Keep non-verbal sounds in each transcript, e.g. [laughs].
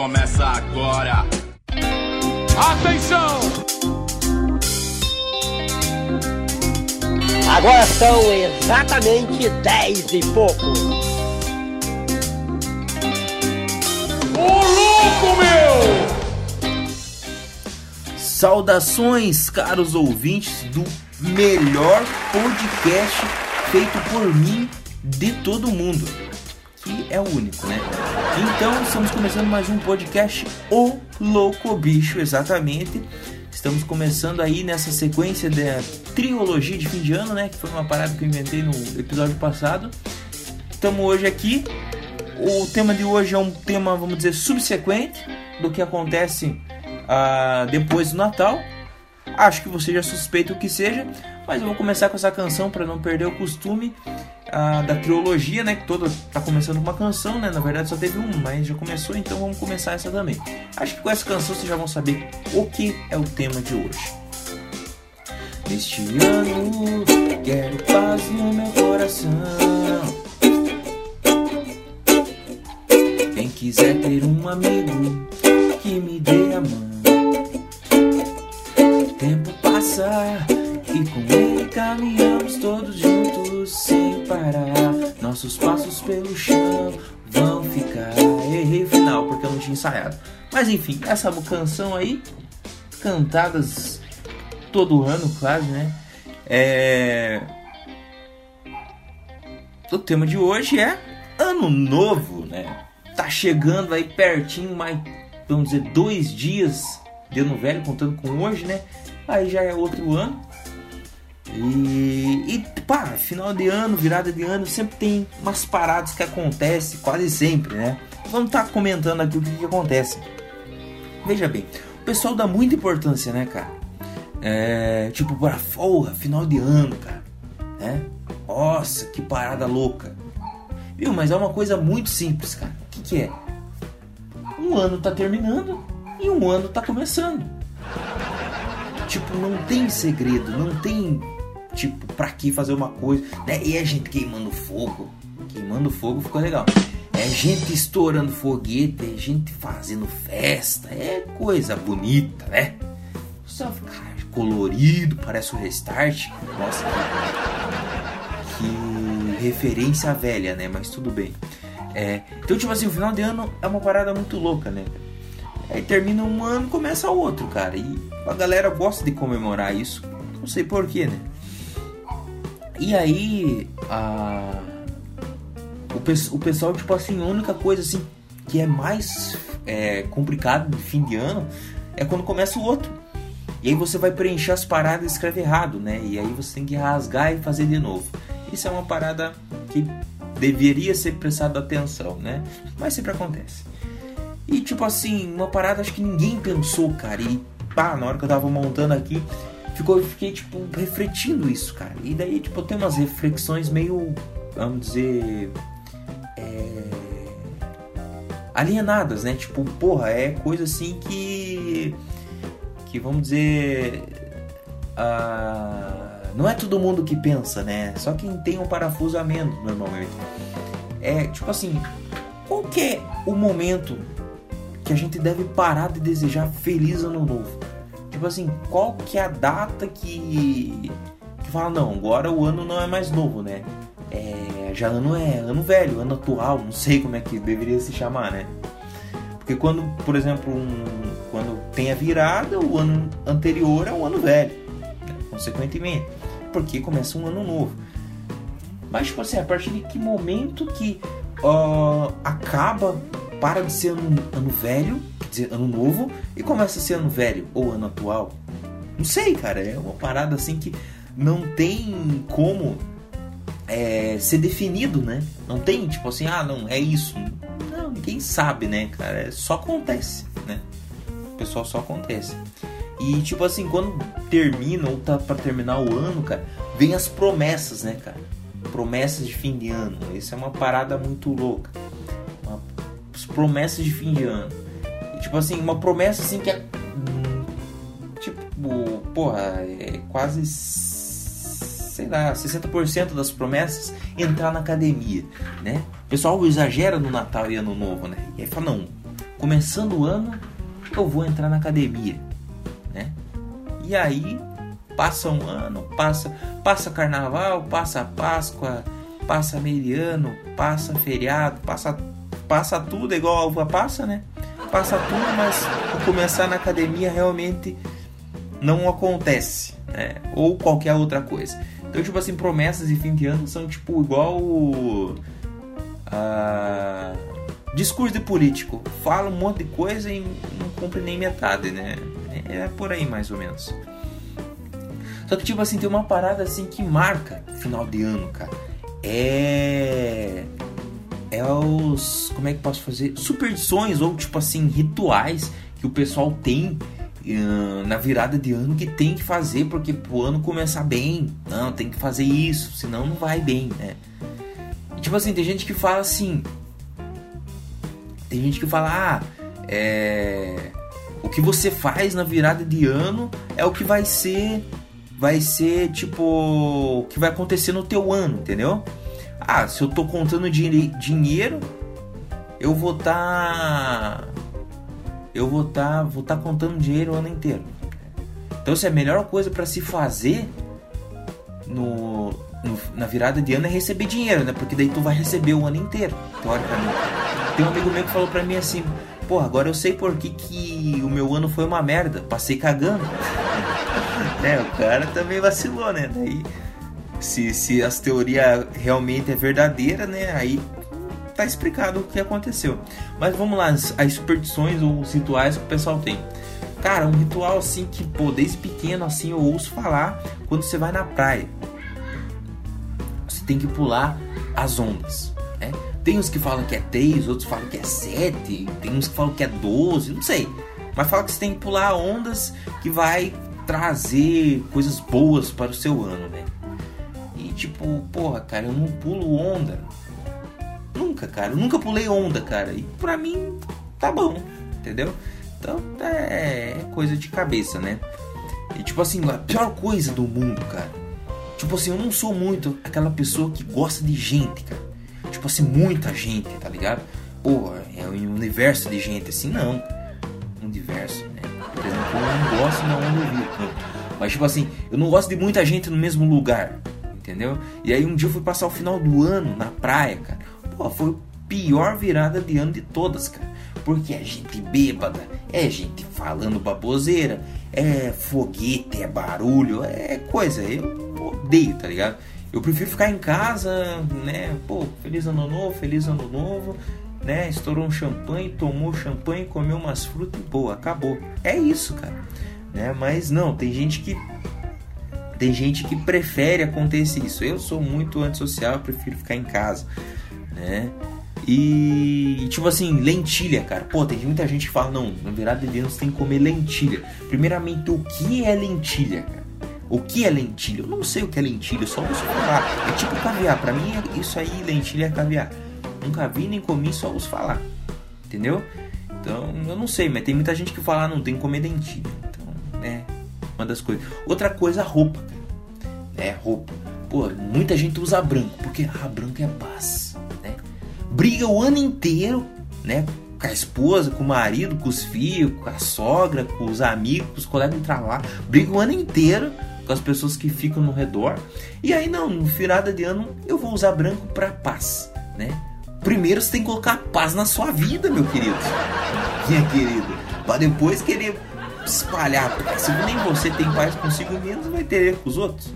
começa agora. Atenção! Agora são exatamente 10 e pouco. Ô louco, meu! Saudações, caros ouvintes do melhor podcast feito por mim de todo mundo, é o único, né? Então, estamos começando mais um podcast O Louco Bicho, exatamente. Estamos começando aí nessa sequência da trilogia de fim de ano, né? Que foi uma parada que eu inventei no episódio passado. Estamos hoje aqui. O tema de hoje é um tema, vamos dizer, subsequente do que acontece ah, depois do Natal. Acho que você já suspeita o que seja, mas eu vou começar com essa canção para não perder o costume da trilogia, né? Que toda tá começando com uma canção, né? Na verdade só teve uma, mas já começou, então vamos começar essa também. Acho que com essa canção vocês já vão saber o que é o tema de hoje. Neste ano quero paz no meu coração. Quem quiser ter um amigo que me dê a mão. Tempo passa e com ele caminhamos todos juntos parar. Nossos passos pelo chão vão ficar. Errei o final porque eu não tinha ensaiado. Mas enfim, essa canção aí, cantadas todo ano quase, né? É... O tema de hoje é Ano Novo, né? Tá chegando aí pertinho, mais, vamos dizer, dois dias de ano velho, contando com hoje, né? Aí já é outro ano. E, e pá, final de ano, virada de ano, sempre tem umas paradas que acontecem, quase sempre, né? Vamos estar tá comentando aqui o que, que acontece. Veja bem, o pessoal dá muita importância, né, cara? É, tipo, para porra, final de ano, cara. Né? Nossa, que parada louca. Viu? Mas é uma coisa muito simples, cara. O que, que é? Um ano tá terminando e um ano tá começando. Tipo, não tem segredo, não tem tipo pra que fazer uma coisa, né? E a gente queimando fogo, queimando fogo ficou legal. É gente estourando foguete, é gente fazendo festa, é coisa bonita, né? Só ficar colorido, parece o restart. Nossa, que, que referência velha, né? Mas tudo bem. É, então, tipo assim, o final de ano é uma parada muito louca, né? Aí termina um ano começa outro, cara. E a galera gosta de comemorar isso. Não sei porquê, né? E aí, a... o, pe o pessoal, tipo assim, a única coisa assim que é mais é, complicado de fim de ano é quando começa o outro. E aí você vai preencher as paradas e escreve errado, né? E aí você tem que rasgar e fazer de novo. Isso é uma parada que deveria ser prestado atenção, né? Mas sempre acontece. E tipo assim, uma parada acho que ninguém pensou, cara. E pá, na hora que eu tava montando aqui, ficou, eu fiquei tipo refletindo isso, cara. E daí tipo tem umas reflexões meio, vamos dizer, é... alienadas, né? Tipo, porra, é coisa assim que que vamos dizer não é todo mundo que pensa, né? Só quem tem um parafuso a menos normalmente. É tipo assim, qual que é o momento que a gente deve parar de desejar feliz ano novo? Tipo assim, qual que é a data que que fala não, agora o ano não é mais novo, né? É, já ano é ano velho, ano atual, não sei como é que deveria se chamar, né? Porque quando, por exemplo, um, quando tem a virada, o ano anterior é o ano velho, né? consequentemente, porque começa um ano novo. Mas, tipo assim, a partir de que momento que uh, acaba, para de ser ano, ano velho, dizer, ano novo, e começa a ser ano velho ou ano atual? Não sei, cara, é uma parada assim que não tem como é, ser definido, né? Não tem, tipo assim, ah, não, é isso ninguém sabe, né, cara? É, só acontece, né? O pessoal só acontece. E tipo assim, quando termina ou tá para terminar o ano, cara, vem as promessas, né, cara? Promessas de fim de ano. Isso é uma parada muito louca. Uma, as promessas de fim de ano. Tipo assim, uma promessa assim que é tipo, porra, é quase sei lá, 60% das promessas entrar na academia, né? O pessoal exagera no Natal e Ano Novo, né? E aí fala, não, começando o ano, eu vou entrar na academia, né? E aí passa um ano, passa, passa carnaval, passa Páscoa, passa meriano, passa feriado, passa, passa tudo igual a uva passa, né? Passa tudo, mas começar na academia realmente não acontece, né? Ou qualquer outra coisa. Então, tipo assim, promessas de fim de ano são tipo igual a discurso de político. Fala um monte de coisa e não cumpre nem metade, né? É por aí mais ou menos. Só que tipo assim, tem uma parada assim que marca final de ano, cara. É é os como é que posso fazer? Superstições ou tipo assim rituais que o pessoal tem uh, na virada de ano que tem que fazer porque o ano começar bem. Não tem que fazer isso senão não vai bem né? E, tipo assim tem gente que fala assim tem gente que fala ah é o que você faz na virada de ano é o que vai ser vai ser tipo o que vai acontecer no teu ano entendeu ah, se eu tô contando dinheiro, eu vou. Tá, eu vou tá, vou tá contando dinheiro o ano inteiro. Então, se é a melhor coisa para se fazer no, no, na virada de ano é receber dinheiro, né? Porque daí tu vai receber o ano inteiro, teoricamente. Tem um amigo meu que falou pra mim assim: Pô, agora eu sei por que, que o meu ano foi uma merda. Passei cagando. [laughs] é, o cara também vacilou, né? Daí se, se as teorias realmente é verdadeira, né? Aí tá explicado o que aconteceu. Mas vamos lá, as, as superstições ou os rituais que o pessoal tem. Cara, um ritual assim que, pô, desde pequeno assim eu ouço falar quando você vai na praia. Você tem que pular as ondas, né? Tem uns que falam que é 3, outros falam que é 7, tem uns que falam que é 12, não sei. Mas fala que você tem que pular ondas que vai trazer coisas boas para o seu ano, né? Tipo, porra, cara, eu não pulo onda. Nunca, cara. Eu nunca pulei onda, cara. E pra mim, tá bom, entendeu? Então é, é coisa de cabeça, né? E tipo assim, a pior coisa do mundo, cara. Tipo assim, eu não sou muito aquela pessoa que gosta de gente, cara. Tipo assim, muita gente, tá ligado? Porra, é um universo de gente assim, não. Universo, né? Por exemplo, eu não gosto na onda vivo. Mas tipo assim, eu não gosto de muita gente no mesmo lugar entendeu? E aí um dia eu fui passar o final do ano na praia, cara. Pô, foi pior virada de ano de todas, cara. Porque é gente bêbada, é gente falando baboseira, é foguete, é barulho, é coisa. Eu odeio, tá ligado? Eu prefiro ficar em casa, né? Pô, feliz ano novo, feliz ano novo, né? Estourou um champanhe, tomou champanhe, comeu umas frutas e pô, acabou. É isso, cara. Né? Mas não, tem gente que tem gente que prefere acontecer isso. Eu sou muito antissocial, eu prefiro ficar em casa, né? E tipo assim, lentilha, cara. Pô, tem muita gente que fala, não, na virada de você tem que comer lentilha. Primeiramente, o que é lentilha, cara? O que é lentilha? Eu não sei o que é lentilha, só ouço falar. É tipo caviar. Pra mim, isso aí, lentilha é caviar. Nunca vi nem comi, só ouço falar. Entendeu? Então, eu não sei, mas tem muita gente que fala, ah, não, tem que comer lentilha. Então, né? Uma das coisas. Outra coisa, roupa é roupa. Pô, muita gente usa branco, porque ah, branco é paz, né? Briga o ano inteiro, né? Com a esposa, com o marido, com os filhos, com a sogra, com os amigos, com os colegas de trabalho. Briga o ano inteiro com as pessoas que ficam no redor. E aí não, no virada de ano eu vou usar branco para paz, né? Primeiro você tem que colocar paz na sua vida, meu querido. Minha querida. Para depois querer espalhar. Porque se nem você tem paz consigo mesmo, vai ter com os outros.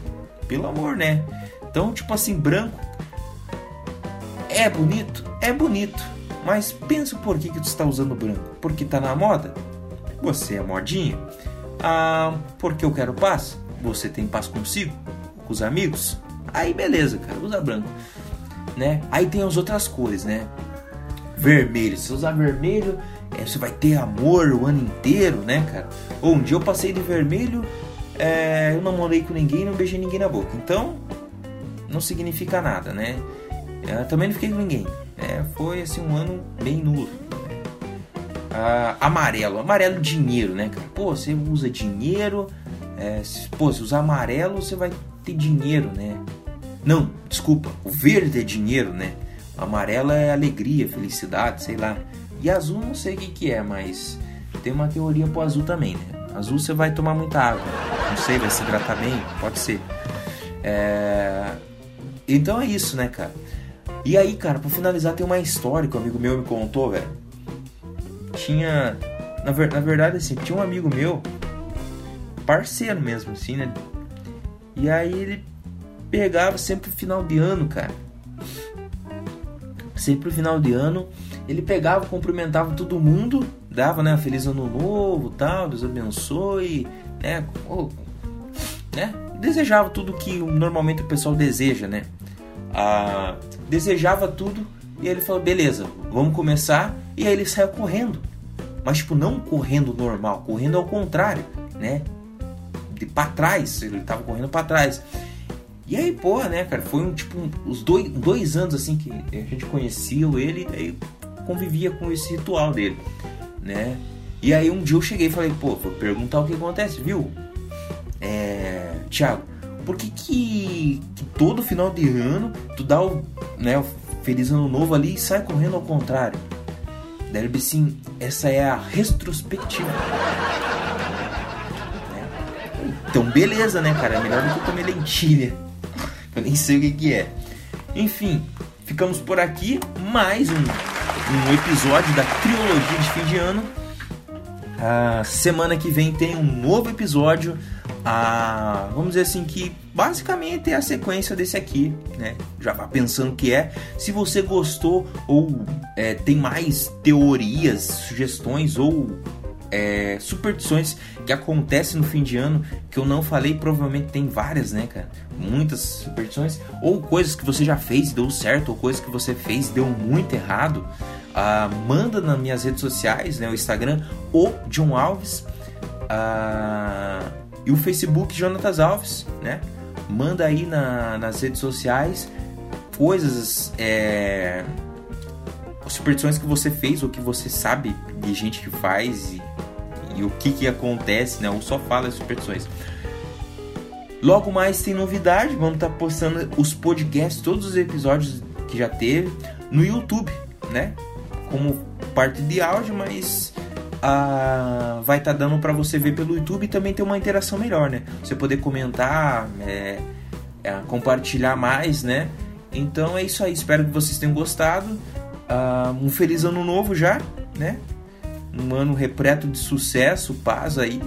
Pelo amor, né? Então, tipo assim, branco é bonito? É bonito. Mas pensa por que, que tu está usando branco? Porque tá na moda? Você é modinha? Ah, porque eu quero paz? Você tem paz consigo? Com os amigos? Aí beleza, cara, usa branco. Né? Aí tem as outras cores, né? Vermelho. Se usar vermelho, você vai ter amor o ano inteiro, né, cara? Ou um dia eu passei de vermelho é, eu não morei com ninguém, não beijei ninguém na boca. Então, não significa nada, né? Eu é, também não fiquei com ninguém. É, foi assim um ano bem nulo. Ah, amarelo, amarelo dinheiro, né, cara? Pô, você usa dinheiro. É, se, pô, se usar amarelo, você vai ter dinheiro, né? Não, desculpa, o verde é dinheiro, né? O amarelo é alegria, felicidade, sei lá. E azul não sei o que, que é, mas tem uma teoria pro azul também, né? Azul você vai tomar muita água. Não sei, vai se hidratar bem? Pode ser. É... Então é isso, né, cara? E aí, cara, pra finalizar, tem uma história que um amigo meu me contou, velho. Tinha. Na, ver... na verdade, assim, tinha um amigo meu, parceiro mesmo, assim, né? E aí ele pegava sempre final de ano, cara. Sempre final de ano, ele pegava, cumprimentava todo mundo, dava, né, feliz ano novo, tal, Deus abençoe, né, ou, né, desejava tudo que normalmente o pessoal deseja, né? Ah, desejava tudo e ele falou, beleza, vamos começar. E aí ele saiu correndo, mas tipo não correndo normal, correndo ao contrário, né? De para trás, ele tava correndo para trás. E aí, porra, né, cara, foi um tipo um, os dois, dois anos assim que a gente conhecia ele aí convivia com esse ritual dele, né? E aí um dia eu cheguei e falei, pô, vou perguntar o que acontece, viu? É, Thiago, por que, que, que todo final de ano tu dá o, né, o feliz ano novo ali e sai correndo ao contrário? Daí assim, essa é a retrospectiva. Então beleza, né, cara? É melhor do que comer lentilha. Eu nem sei o que, que é. Enfim, ficamos por aqui. Mais um, um episódio da trilogia de fim de ano. A semana que vem tem um novo episódio. Ah, vamos dizer assim que basicamente é a sequência desse aqui, né? Já vá pensando que é. Se você gostou ou é, tem mais teorias, sugestões ou é, superstições que acontecem no fim de ano que eu não falei, provavelmente tem várias, né, cara? Muitas superstições, ou coisas que você já fez e deu certo, ou coisas que você fez e deu muito errado. Ah, manda nas minhas redes sociais, né, o Instagram, o John Alves, ah, e o Facebook Jonatas Alves, né? Manda aí na, nas redes sociais coisas, é, superstições que você fez ou que você sabe de gente que faz e e o que, que acontece, né? Ou só fala as superstições. Logo mais tem novidade, vamos estar tá postando os podcasts, todos os episódios que já teve no YouTube, né? Como parte de áudio, mas ah, vai estar tá dando para você ver pelo YouTube e também ter uma interação melhor, né? Você poder comentar, é, é, compartilhar mais, né? Então é isso aí, espero que vocês tenham gostado. Ah, um feliz ano novo já, né? um ano repleto de sucesso, paz aí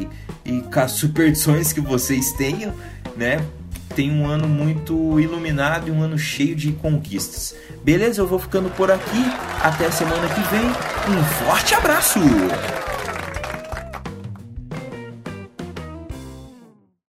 e com as superstições que vocês tenham, né? Tem um ano muito iluminado e um ano cheio de conquistas. Beleza? Eu vou ficando por aqui. Até semana que vem. Um forte abraço!